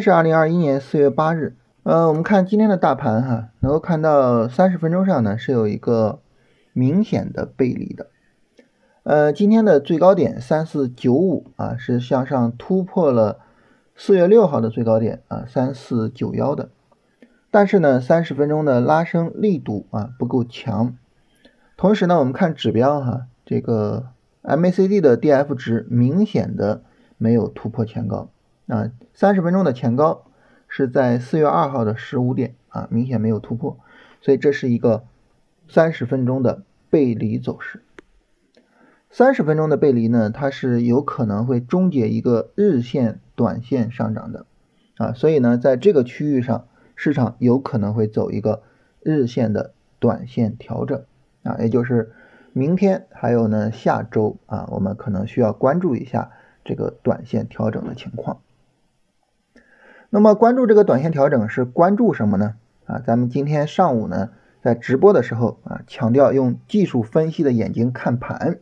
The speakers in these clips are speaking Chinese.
是二零二一年四月八日，呃，我们看今天的大盘哈，能够看到三十分钟上呢是有一个明显的背离的，呃，今天的最高点三四九五啊是向上突破了四月六号的最高点啊三四九幺的，但是呢三十分钟的拉升力度啊不够强，同时呢我们看指标哈，这个 MACD 的 DF 值明显的没有突破前高。啊，三十分钟的前高是在四月二号的十五点啊，明显没有突破，所以这是一个三十分钟的背离走势。三十分钟的背离呢，它是有可能会终结一个日线短线上涨的啊，所以呢，在这个区域上，市场有可能会走一个日线的短线调整啊，也就是明天还有呢下周啊，我们可能需要关注一下这个短线调整的情况。那么关注这个短线调整是关注什么呢？啊，咱们今天上午呢在直播的时候啊，强调用技术分析的眼睛看盘，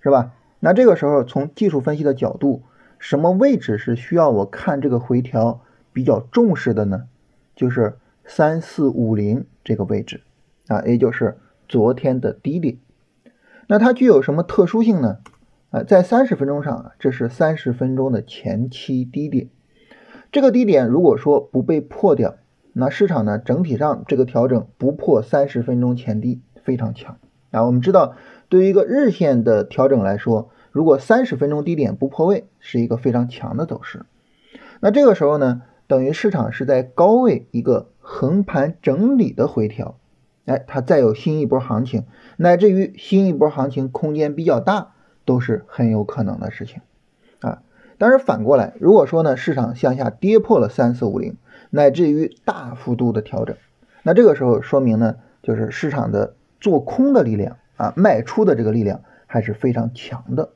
是吧？那这个时候从技术分析的角度，什么位置是需要我看这个回调比较重视的呢？就是三四五零这个位置啊，也就是昨天的低点。那它具有什么特殊性呢？啊，在三十分钟上，这是三十分钟的前期低点。这个低点如果说不被破掉，那市场呢整体上这个调整不破三十分钟前低非常强啊。我们知道，对于一个日线的调整来说，如果三十分钟低点不破位，是一个非常强的走势。那这个时候呢，等于市场是在高位一个横盘整理的回调，哎，它再有新一波行情，乃至于新一波行情空间比较大，都是很有可能的事情。但是反过来，如果说呢，市场向下跌破了三四五零，乃至于大幅度的调整，那这个时候说明呢，就是市场的做空的力量啊，卖出的这个力量还是非常强的。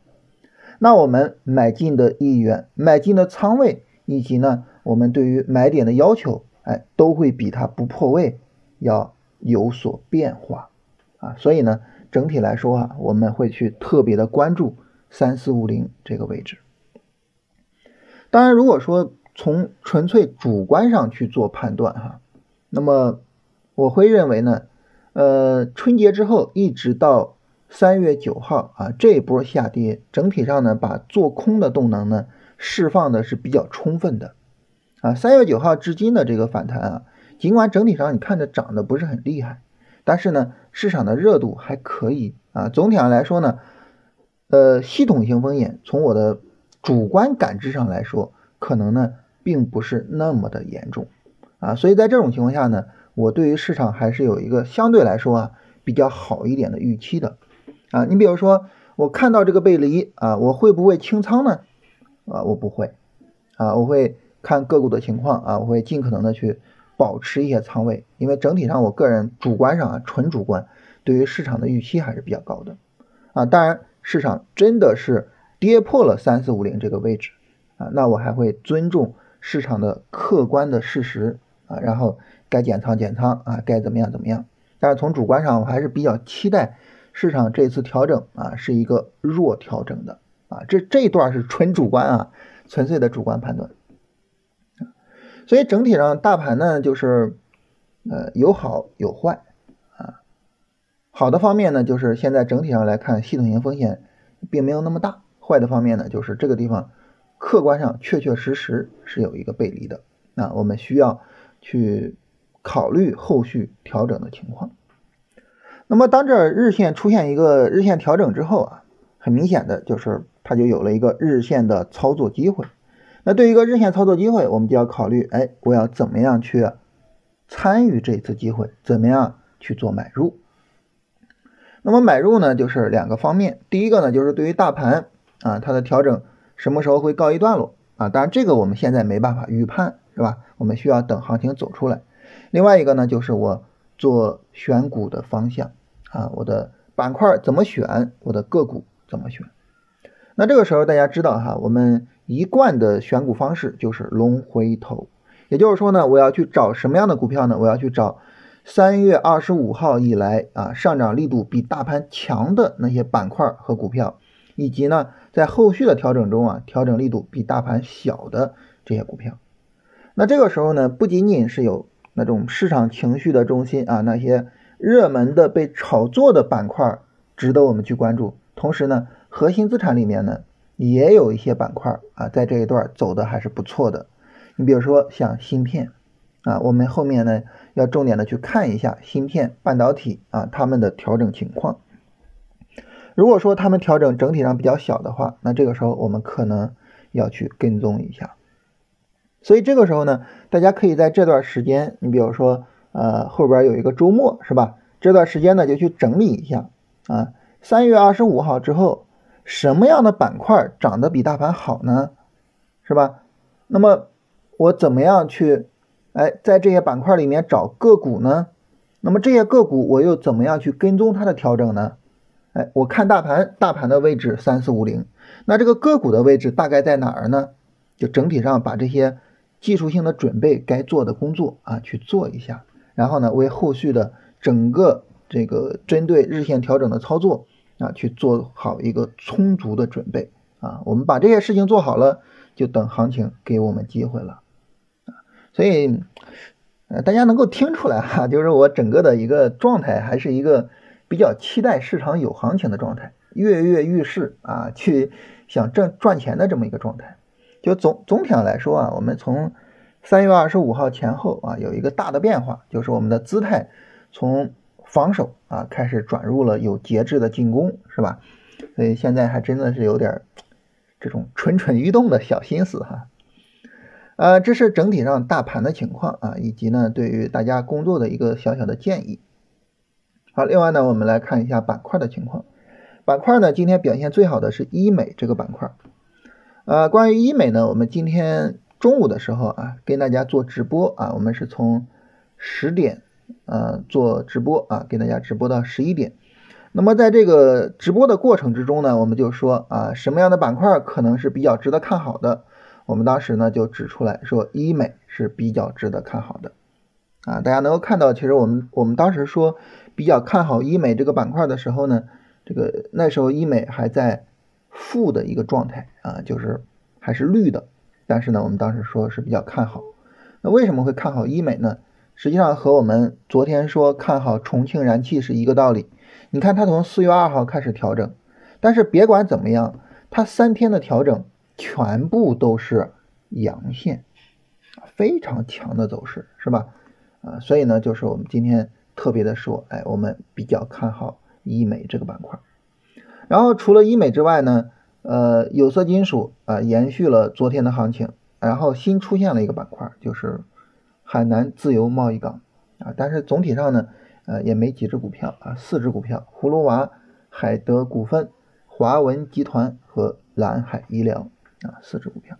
那我们买进的意愿、买进的仓位，以及呢，我们对于买点的要求，哎，都会比它不破位要有所变化啊。所以呢，整体来说啊，我们会去特别的关注三四五零这个位置。当然，如果说从纯粹主观上去做判断哈，那么我会认为呢，呃，春节之后一直到三月九号啊，这一波下跌整体上呢，把做空的动能呢释放的是比较充分的啊。三月九号至今的这个反弹啊，尽管整体上你看着涨得不是很厉害，但是呢，市场的热度还可以啊。总体上来说呢，呃，系统性风险从我的。主观感知上来说，可能呢并不是那么的严重啊，所以在这种情况下呢，我对于市场还是有一个相对来说啊比较好一点的预期的啊。你比如说，我看到这个背离啊，我会不会清仓呢？啊，我不会啊，我会看个股的情况啊，我会尽可能的去保持一些仓位，因为整体上我个人主观上啊纯主观，对于市场的预期还是比较高的啊。当然，市场真的是。跌破了三四五零这个位置啊，那我还会尊重市场的客观的事实啊，然后该减仓减仓啊，该怎么样怎么样。但是从主观上，我还是比较期待市场这次调整啊是一个弱调整的啊，这这段是纯主观啊，纯粹的主观判断。所以整体上大盘呢就是呃有好有坏啊，好的方面呢就是现在整体上来看系统性风险并没有那么大。坏的方面呢，就是这个地方客观上确确实实是有一个背离的，那我们需要去考虑后续调整的情况。那么当这日线出现一个日线调整之后啊，很明显的就是它就有了一个日线的操作机会。那对于一个日线操作机会，我们就要考虑，哎，我要怎么样去参与这次机会，怎么样去做买入？那么买入呢，就是两个方面，第一个呢，就是对于大盘。啊，它的调整什么时候会告一段落啊？当然，这个我们现在没办法预判，是吧？我们需要等行情走出来。另外一个呢，就是我做选股的方向啊，我的板块怎么选，我的个股怎么选。那这个时候大家知道哈，我们一贯的选股方式就是龙回头，也就是说呢，我要去找什么样的股票呢？我要去找三月二十五号以来啊上涨力度比大盘强的那些板块和股票。以及呢，在后续的调整中啊，调整力度比大盘小的这些股票，那这个时候呢，不仅仅是有那种市场情绪的中心啊，那些热门的被炒作的板块值得我们去关注。同时呢，核心资产里面呢，也有一些板块啊，在这一段走的还是不错的。你比如说像芯片啊，我们后面呢要重点的去看一下芯片、半导体啊它们的调整情况。如果说它们调整整体上比较小的话，那这个时候我们可能要去跟踪一下。所以这个时候呢，大家可以在这段时间，你比如说，呃，后边有一个周末是吧？这段时间呢就去整理一下啊。三月二十五号之后，什么样的板块涨得比大盘好呢？是吧？那么我怎么样去，哎，在这些板块里面找个股呢？那么这些个股我又怎么样去跟踪它的调整呢？哎，我看大盘，大盘的位置三四五零，那这个个股的位置大概在哪儿呢？就整体上把这些技术性的准备该做的工作啊去做一下，然后呢为后续的整个这个针对日线调整的操作啊去做好一个充足的准备啊，我们把这些事情做好了，就等行情给我们机会了，所以呃大家能够听出来哈，就是我整个的一个状态还是一个。比较期待市场有行情的状态，跃跃欲试啊，去想挣赚钱的这么一个状态。就总总体上来说啊，我们从三月二十五号前后啊，有一个大的变化，就是我们的姿态从防守啊开始转入了有节制的进攻，是吧？所以现在还真的是有点这种蠢蠢欲动的小心思哈。呃，这是整体上大盘的情况啊，以及呢对于大家工作的一个小小的建议。好，另外呢，我们来看一下板块的情况。板块呢，今天表现最好的是医美这个板块。呃，关于医美呢，我们今天中午的时候啊，跟大家做直播啊，我们是从十点呃做直播啊，给大家直播到十一点。那么在这个直播的过程之中呢，我们就说啊，什么样的板块可能是比较值得看好的？我们当时呢就指出来说，医美是比较值得看好的。啊，大家能够看到，其实我们我们当时说。比较看好医美这个板块的时候呢，这个那时候医美还在负的一个状态啊，就是还是绿的。但是呢，我们当时说是比较看好。那为什么会看好医美呢？实际上和我们昨天说看好重庆燃气是一个道理。你看它从四月二号开始调整，但是别管怎么样，它三天的调整全部都是阳线，非常强的走势，是吧？啊，所以呢，就是我们今天。特别的说，哎，我们比较看好医美这个板块。然后除了医美之外呢，呃，有色金属啊延续了昨天的行情，然后新出现了一个板块，就是海南自由贸易港啊。但是总体上呢，呃，也没几只股票啊，四只股票：葫芦娃、海德股份、华文集团和蓝海医疗啊，四只股票。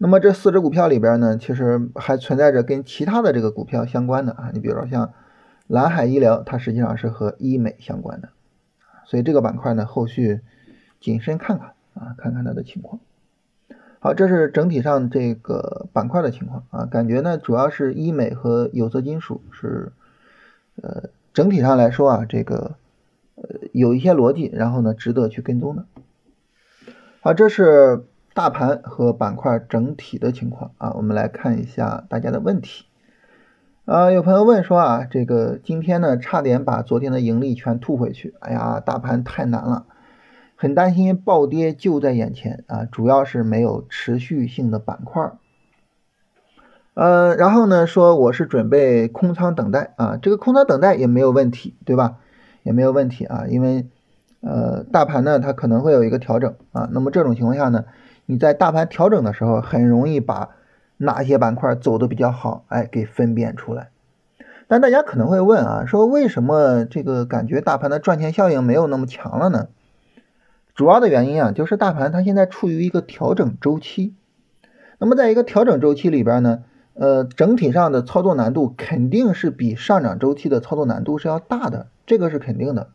那么这四只股票里边呢，其实还存在着跟其他的这个股票相关的啊，你比如说像蓝海医疗，它实际上是和医美相关的，所以这个板块呢，后续谨慎看看啊，看看它的情况。好，这是整体上这个板块的情况啊，感觉呢主要是医美和有色金属是呃整体上来说啊，这个呃有一些逻辑，然后呢值得去跟踪的。好，这是。大盘和板块整体的情况啊，我们来看一下大家的问题。啊，有朋友问说啊，这个今天呢差点把昨天的盈利全吐回去，哎呀，大盘太难了，很担心暴跌就在眼前啊，主要是没有持续性的板块。呃，然后呢说我是准备空仓等待啊，这个空仓等待也没有问题，对吧？也没有问题啊，因为呃大盘呢它可能会有一个调整啊，那么这种情况下呢。你在大盘调整的时候，很容易把哪些板块走的比较好，哎，给分辨出来。但大家可能会问啊，说为什么这个感觉大盘的赚钱效应没有那么强了呢？主要的原因啊，就是大盘它现在处于一个调整周期。那么在一个调整周期里边呢，呃，整体上的操作难度肯定是比上涨周期的操作难度是要大的，这个是肯定的。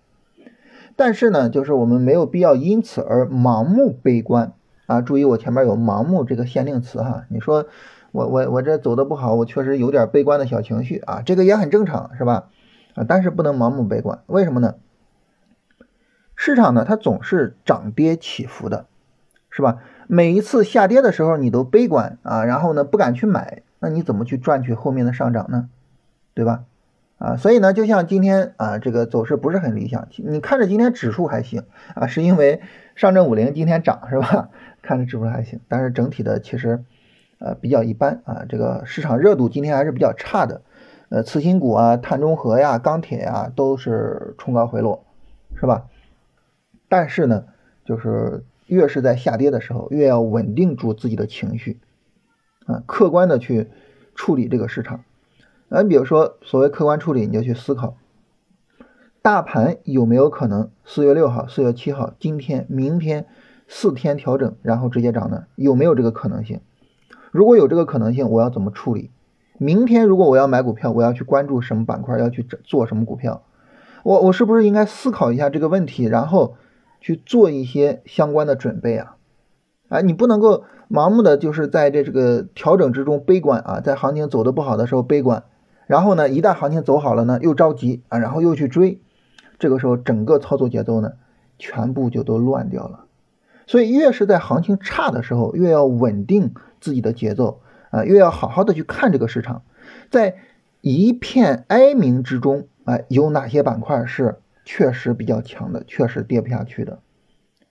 但是呢，就是我们没有必要因此而盲目悲观。啊，注意我前面有盲目这个限定词哈。你说我我我这走的不好，我确实有点悲观的小情绪啊，这个也很正常，是吧？啊，但是不能盲目悲观，为什么呢？市场呢，它总是涨跌起伏的，是吧？每一次下跌的时候你都悲观啊，然后呢不敢去买，那你怎么去赚取后面的上涨呢？对吧？啊，所以呢，就像今天啊，这个走势不是很理想。你看着今天指数还行啊，是因为上证五零今天涨是吧？看着指数还行，但是整体的其实呃比较一般啊，这个市场热度今天还是比较差的。呃，次新股啊、碳中和呀、钢铁呀都是冲高回落，是吧？但是呢，就是越是在下跌的时候，越要稳定住自己的情绪，啊，客观的去处理这个市场。你，比如说所谓客观处理，你就去思考，大盘有没有可能四月六号、四月七号、今天、明天四天调整，然后直接涨呢？有没有这个可能性？如果有这个可能性，我要怎么处理？明天如果我要买股票，我要去关注什么板块？要去做什么股票？我我是不是应该思考一下这个问题，然后？去做一些相关的准备啊，啊，你不能够盲目的就是在这这个调整之中悲观啊，在行情走的不好的时候悲观，然后呢，一旦行情走好了呢，又着急啊，然后又去追，这个时候整个操作节奏呢，全部就都乱掉了。所以越是在行情差的时候，越要稳定自己的节奏啊，越要好好的去看这个市场，在一片哀鸣之中，哎，有哪些板块是？确实比较强的，确实跌不下去的，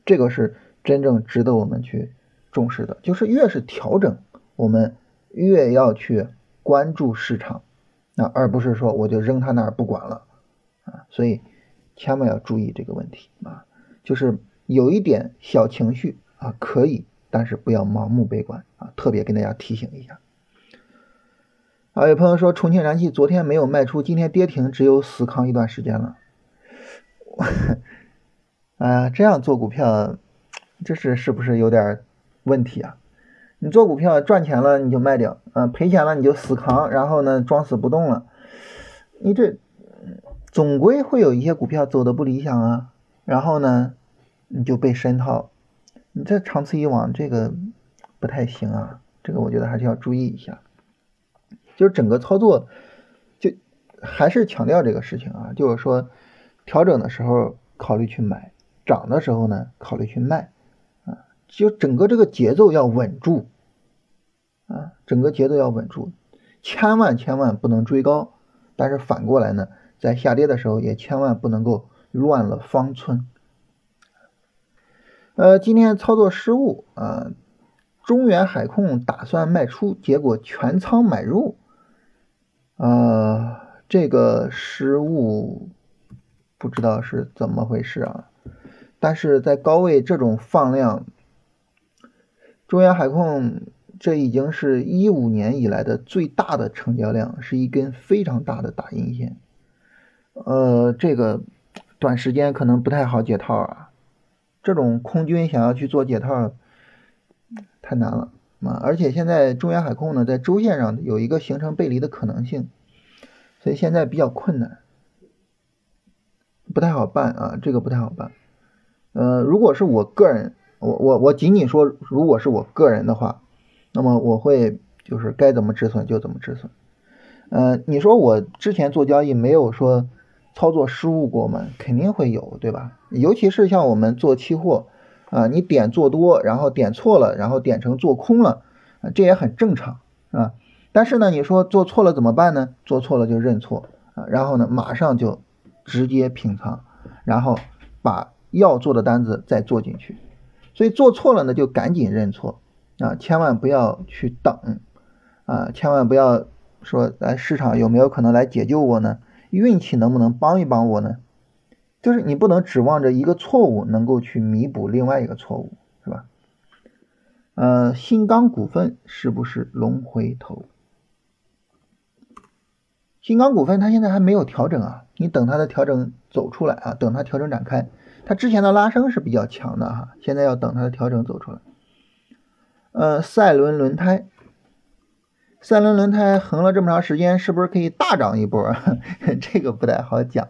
这个是真正值得我们去重视的。就是越是调整，我们越要去关注市场，啊，而不是说我就扔他那儿不管了啊。所以千万要注意这个问题啊，就是有一点小情绪啊可以，但是不要盲目悲观啊。特别跟大家提醒一下。啊，有朋友说重庆燃气昨天没有卖出，今天跌停，只有死扛一段时间了。啊，这样做股票，这是是不是有点问题啊？你做股票赚钱了你就卖掉，嗯，赔钱了你就死扛，然后呢装死不动了。你这总归会有一些股票走的不理想啊，然后呢你就被深套，你这长此以往这个不太行啊，这个我觉得还是要注意一下。就是整个操作就还是强调这个事情啊，就是说。调整的时候考虑去买，涨的时候呢考虑去卖，啊，就整个这个节奏要稳住，啊，整个节奏要稳住，千万千万不能追高，但是反过来呢，在下跌的时候也千万不能够乱了方寸。呃，今天操作失误啊，中原海控打算卖出，结果全仓买入，啊，这个失误。不知道是怎么回事啊？但是在高位这种放量，中原海控这已经是一五年以来的最大的成交量，是一根非常大的大阴线。呃，这个短时间可能不太好解套啊。这种空军想要去做解套，太难了啊！而且现在中原海控呢，在周线上有一个形成背离的可能性，所以现在比较困难。不太好办啊，这个不太好办。呃，如果是我个人，我我我仅仅说，如果是我个人的话，那么我会就是该怎么止损就怎么止损。呃，你说我之前做交易没有说操作失误过吗？肯定会有，对吧？尤其是像我们做期货啊，你点做多，然后点错了，然后点成做空了，这也很正常啊。但是呢，你说做错了怎么办呢？做错了就认错啊，然后呢，马上就。直接平仓，然后把要做的单子再做进去，所以做错了呢就赶紧认错啊，千万不要去等啊，千万不要说哎市场有没有可能来解救我呢？运气能不能帮一帮我呢？就是你不能指望着一个错误能够去弥补另外一个错误，是吧？呃，新钢股份是不是龙回头？新钢股份它现在还没有调整啊，你等它的调整走出来啊，等它调整展开，它之前的拉升是比较强的哈，现在要等它的调整走出来。呃，赛伦轮胎，赛伦轮胎横了这么长时间，是不是可以大涨一波？这个不太好讲，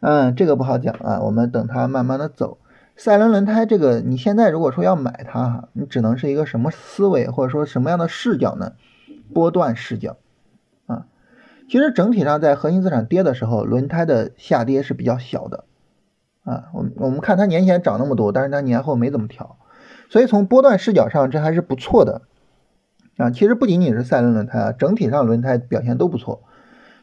嗯，这个不好讲啊，我们等它慢慢的走。赛伦轮胎这个，你现在如果说要买它哈，你只能是一个什么思维或者说什么样的视角呢？波段视角啊。其实整体上，在核心资产跌的时候，轮胎的下跌是比较小的，啊，我我们看它年前涨那么多，但是它年后没怎么调，所以从波段视角上，这还是不错的啊。其实不仅仅是赛轮轮胎啊，整体上轮胎表现都不错。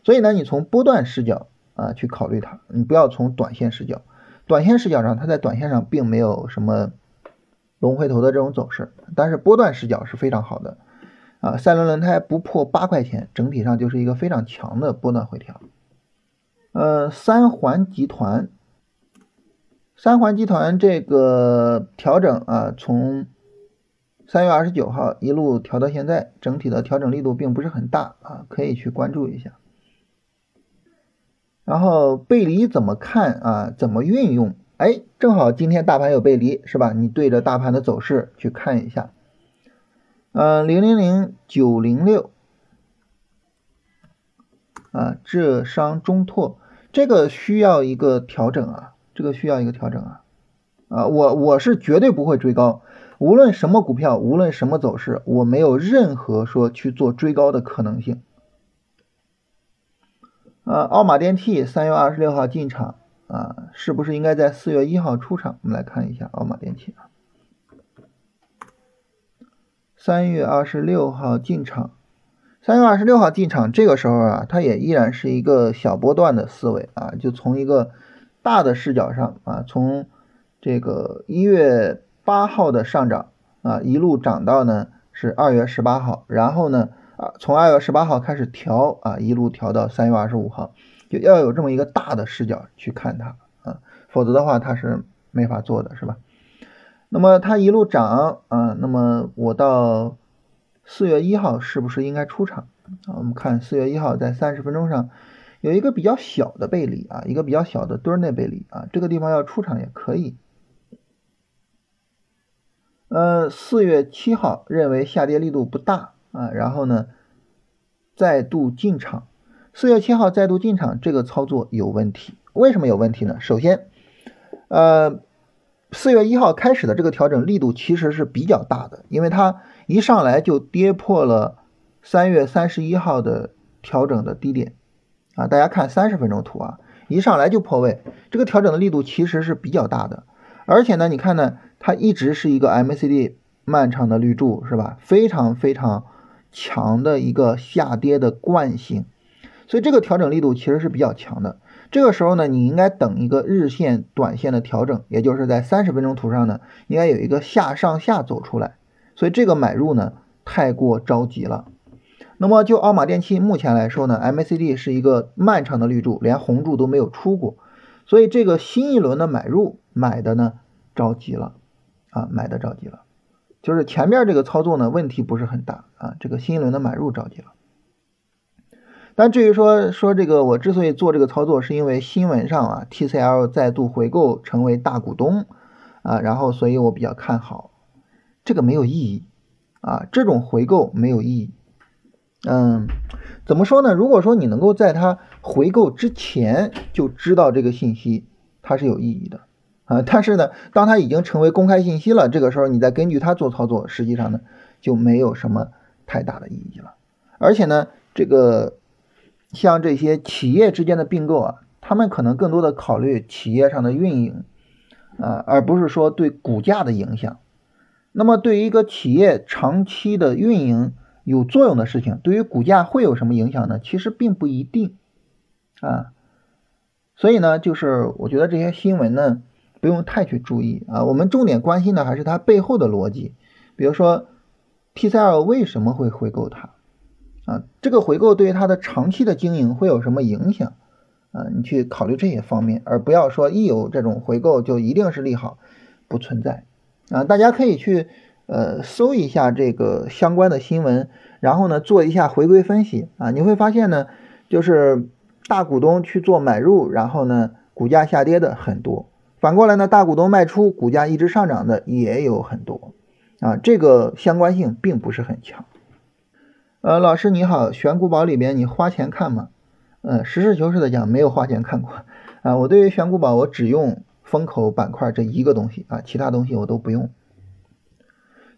所以呢，你从波段视角啊去考虑它，你不要从短线视角。短线视角上，它在短线上并没有什么龙回头的这种走势，但是波段视角是非常好的啊。赛轮轮胎不破八块钱，整体上就是一个非常强的波段回调。呃，三环集团。三环集团这个调整啊，从三月二十九号一路调到现在，整体的调整力度并不是很大啊，可以去关注一下。然后背离怎么看啊？怎么运用？哎，正好今天大盘有背离是吧？你对着大盘的走势去看一下。嗯，零零零九零六啊，浙商中拓这个需要一个调整啊。这个需要一个调整啊，啊，我我是绝对不会追高，无论什么股票，无论什么走势，我没有任何说去做追高的可能性。啊，奥马电器三月二十六号进场啊，是不是应该在四月一号出场？我们来看一下奥马电器啊，三月二十六号进场，三月二十六号进场，这个时候啊，它也依然是一个小波段的思维啊，就从一个。大的视角上啊，从这个一月八号的上涨啊，一路涨到呢是二月十八号，然后呢啊，从二月十八号开始调啊，一路调到三月二十五号，就要有这么一个大的视角去看它啊，否则的话它是没法做的，是吧？那么它一路涨啊，那么我到四月一号是不是应该出场啊？我们看四月一号在三十分钟上。有一个比较小的背离啊，一个比较小的墩内背离啊，这个地方要出场也可以。呃，四月七号认为下跌力度不大啊，然后呢再度进场。四月七号再度进场，这个操作有问题。为什么有问题呢？首先，呃，四月一号开始的这个调整力度其实是比较大的，因为它一上来就跌破了三月三十一号的调整的低点。啊，大家看三十分钟图啊，一上来就破位，这个调整的力度其实是比较大的，而且呢，你看呢，它一直是一个 MACD 漫长的绿柱，是吧？非常非常强的一个下跌的惯性，所以这个调整力度其实是比较强的。这个时候呢，你应该等一个日线、短线的调整，也就是在三十分钟图上呢，应该有一个下上下走出来，所以这个买入呢，太过着急了。那么就奥马电器目前来说呢，MACD 是一个漫长的绿柱，连红柱都没有出过，所以这个新一轮的买入买的呢着急了啊，买的着急了，就是前面这个操作呢问题不是很大啊，这个新一轮的买入着急了。但至于说说这个我之所以做这个操作，是因为新闻上啊 TCL 再度回购成为大股东啊，然后所以我比较看好，这个没有意义啊，这种回购没有意义。嗯，怎么说呢？如果说你能够在它回购之前就知道这个信息，它是有意义的啊。但是呢，当它已经成为公开信息了，这个时候你再根据它做操作，实际上呢就没有什么太大的意义了。而且呢，这个像这些企业之间的并购啊，他们可能更多的考虑企业上的运营啊，而不是说对股价的影响。那么对于一个企业长期的运营，有作用的事情，对于股价会有什么影响呢？其实并不一定啊，所以呢，就是我觉得这些新闻呢，不用太去注意啊。我们重点关心的还是它背后的逻辑，比如说 TCL 为什么会回购它啊？这个回购对于它的长期的经营会有什么影响啊？你去考虑这些方面，而不要说一有这种回购就一定是利好，不存在啊。大家可以去。呃，搜一下这个相关的新闻，然后呢，做一下回归分析啊，你会发现呢，就是大股东去做买入，然后呢，股价下跌的很多；反过来呢，大股东卖出，股价一直上涨的也有很多啊，这个相关性并不是很强。呃，老师你好，选股宝里边你花钱看吗？呃，实事求是的讲，没有花钱看过啊。我对于选股宝，我只用风口板块这一个东西啊，其他东西我都不用。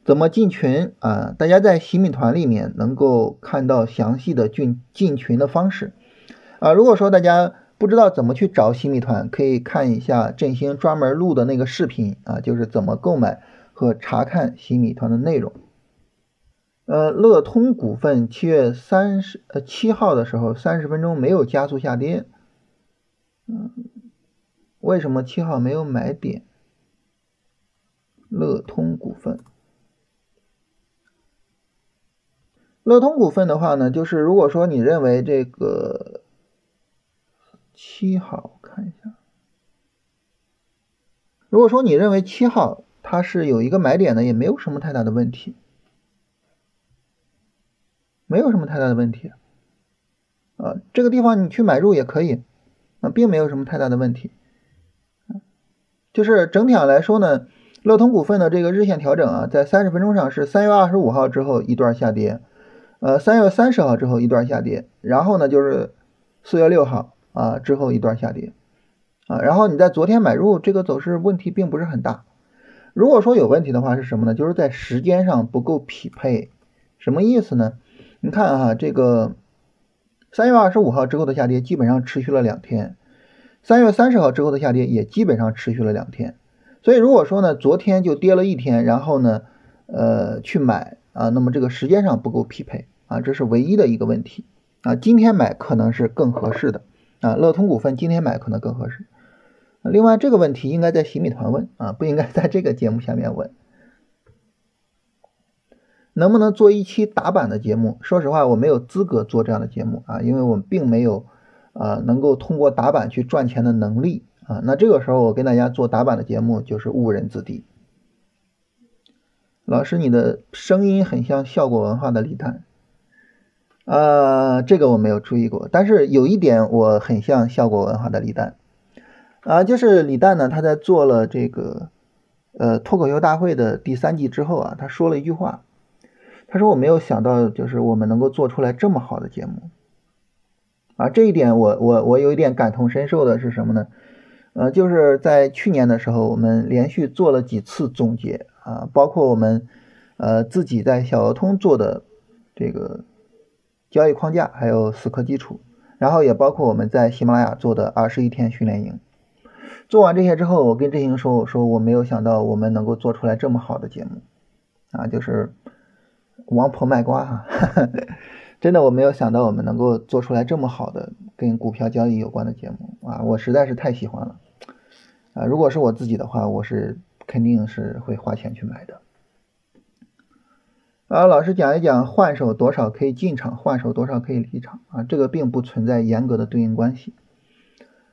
怎么进群啊？大家在洗米团里面能够看到详细的进进群的方式啊。如果说大家不知道怎么去找洗米团，可以看一下振兴专门录的那个视频啊，就是怎么购买和。查看洗米团的内容。呃，乐通股份七月三十呃七号的时候，三十分钟没有加速下跌，嗯，为什么七号没有买点？乐通股份，乐通股份的话呢，就是如果说你认为这个七号，看一下，如果说你认为七号它是有一个买点的，也没有什么太大的问题，没有什么太大的问题，啊，这个地方你去买入也可以，啊，并没有什么太大的问题，就是整体上来说呢。乐通股份的这个日线调整啊，在三十分钟上是三月二十五号之后一段下跌，呃，三月三十号之后一段下跌，然后呢就是四月六号啊之后一段下跌，啊，然后你在昨天买入，这个走势问题并不是很大。如果说有问题的话是什么呢？就是在时间上不够匹配，什么意思呢？你看啊，这个三月二十五号之后的下跌基本上持续了两天，三月三十号之后的下跌也基本上持续了两天。所以如果说呢，昨天就跌了一天，然后呢，呃，去买啊，那么这个时间上不够匹配啊，这是唯一的一个问题啊。今天买可能是更合适的啊，乐通股份今天买可能更合适。另外这个问题应该在洗米团问啊，不应该在这个节目下面问。能不能做一期打板的节目？说实话，我没有资格做这样的节目啊，因为我们并没有啊能够通过打板去赚钱的能力。啊，那这个时候我跟大家做打板的节目就是误人子弟。老师，你的声音很像效果文化的李诞，呃，这个我没有注意过，但是有一点我很像效果文化的李诞，啊，就是李诞呢，他在做了这个呃脱口秀大会的第三季之后啊，他说了一句话，他说我没有想到就是我们能够做出来这么好的节目，啊，这一点我我我有一点感同身受的是什么呢？呃，就是在去年的时候，我们连续做了几次总结啊，包括我们呃自己在小鹅通做的这个交易框架，还有死磕基础，然后也包括我们在喜马拉雅做的二十一天训练营。做完这些之后，我跟志兴说，我说我没有想到我们能够做出来这么好的节目啊，就是王婆卖瓜哈，真的我没有想到我们能够做出来这么好的跟股票交易有关的节目啊，我实在是太喜欢了。啊，如果是我自己的话，我是肯定是会花钱去买的。啊，老师讲一讲换手多少可以进场，换手多少可以离场啊？这个并不存在严格的对应关系。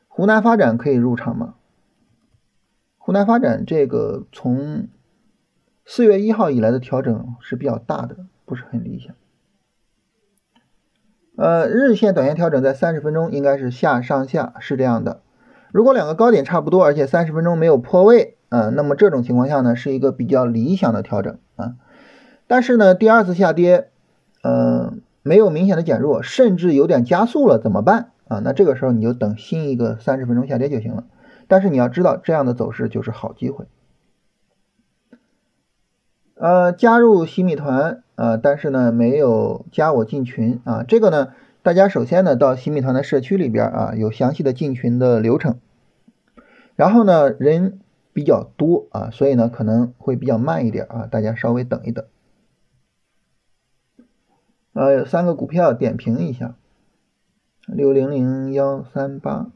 湖南发展可以入场吗？湖南发展这个从四月一号以来的调整是比较大的，不是很理想。呃，日线、短线调整在三十分钟应该是下上下，是这样的。如果两个高点差不多，而且三十分钟没有破位，啊，那么这种情况下呢，是一个比较理想的调整啊。但是呢，第二次下跌，嗯，没有明显的减弱，甚至有点加速了，怎么办啊？那这个时候你就等新一个三十分钟下跌就行了。但是你要知道，这样的走势就是好机会。呃，加入洗米团啊，但是呢，没有加我进群啊，这个呢。大家首先呢，到新米团的社区里边啊，有详细的进群的流程。然后呢，人比较多啊，所以呢可能会比较慢一点啊，大家稍微等一等。呃，有三个股票点评一下：六零零幺三八、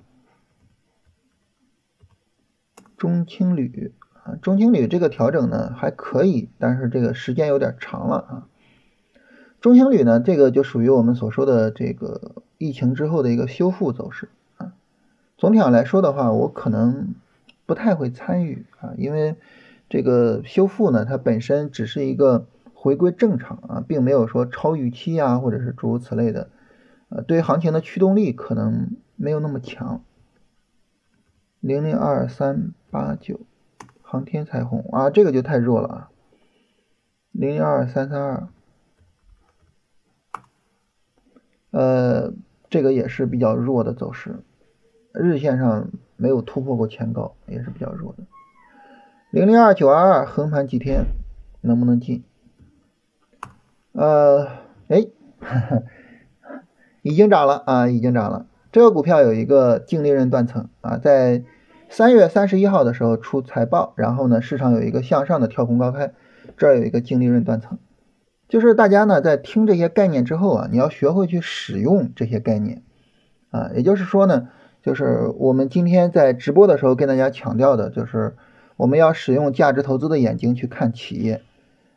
中青旅啊，中青旅这个调整呢还可以，但是这个时间有点长了啊。中青旅呢，这个就属于我们所说的这个疫情之后的一个修复走势啊。总体上来说的话，我可能不太会参与啊，因为这个修复呢，它本身只是一个回归正常啊，并没有说超预期啊，或者是诸如此类的，呃，对行情的驱动力可能没有那么强。零零二三八九，航天彩虹啊，这个就太弱了啊。零零二三三二。呃，这个也是比较弱的走势，日线上没有突破过前高，也是比较弱的。零零二九二二横盘几天，能不能进？呃，哎，已经涨了啊，已经涨了。这个股票有一个净利润断层啊，在三月三十一号的时候出财报，然后呢，市场有一个向上的跳空高开，这儿有一个净利润断层。就是大家呢在听这些概念之后啊，你要学会去使用这些概念啊。也就是说呢，就是我们今天在直播的时候跟大家强调的，就是我们要使用价值投资的眼睛去看企业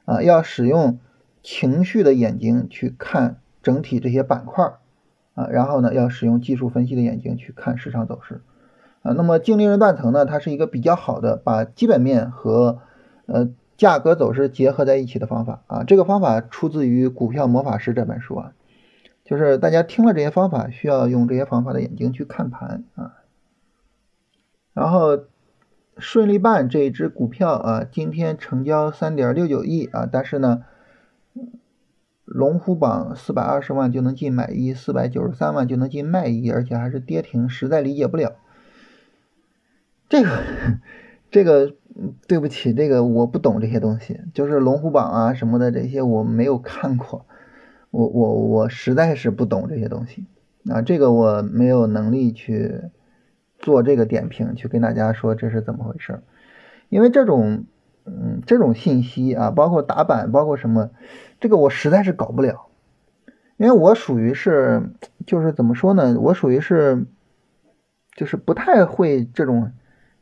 啊，要使用情绪的眼睛去看整体这些板块啊，然后呢，要使用技术分析的眼睛去看市场走势。啊，那么净利润断层呢？它是一个比较好的把基本面和呃价格走势结合在一起的方法啊。这个方法出自于《股票魔法师》这本书啊，就是大家听了这些方法，需要用这些方法的眼睛去看盘啊。然后顺利办这一只股票啊，今天成交三点六九亿啊，但是呢，龙虎榜四百二十万就能进买一，四百九十三万就能进卖一，而且还是跌停，实在理解不了。这个，这个，对不起，这个我不懂这些东西，就是龙虎榜啊什么的这些我没有看过，我我我实在是不懂这些东西啊，这个我没有能力去做这个点评，去跟大家说这是怎么回事，因为这种，嗯，这种信息啊，包括打板，包括什么，这个我实在是搞不了，因为我属于是，就是怎么说呢，我属于是，就是不太会这种。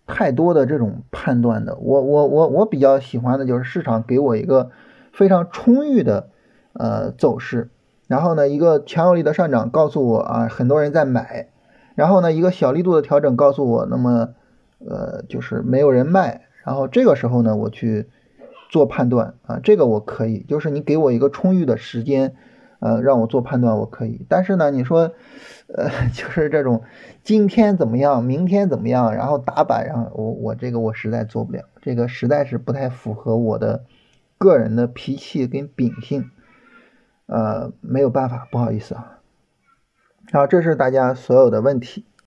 太多的这种判断的，我我我我比较喜欢的就是市场给我一个非常充裕的呃走势，然后呢一个强有力的上涨告诉我啊很多人在买，然后呢一个小力度的调整告诉我那么呃就是没有人卖，然后这个时候呢我去做判断啊这个我可以，就是你给我一个充裕的时间。呃，让我做判断我可以，但是呢，你说，呃，就是这种今天怎么样，明天怎么样，然后打板，然后我我这个我实在做不了，这个实在是不太符合我的个人的脾气跟秉性，呃，没有办法，不好意思啊。好，这是大家所有的问题。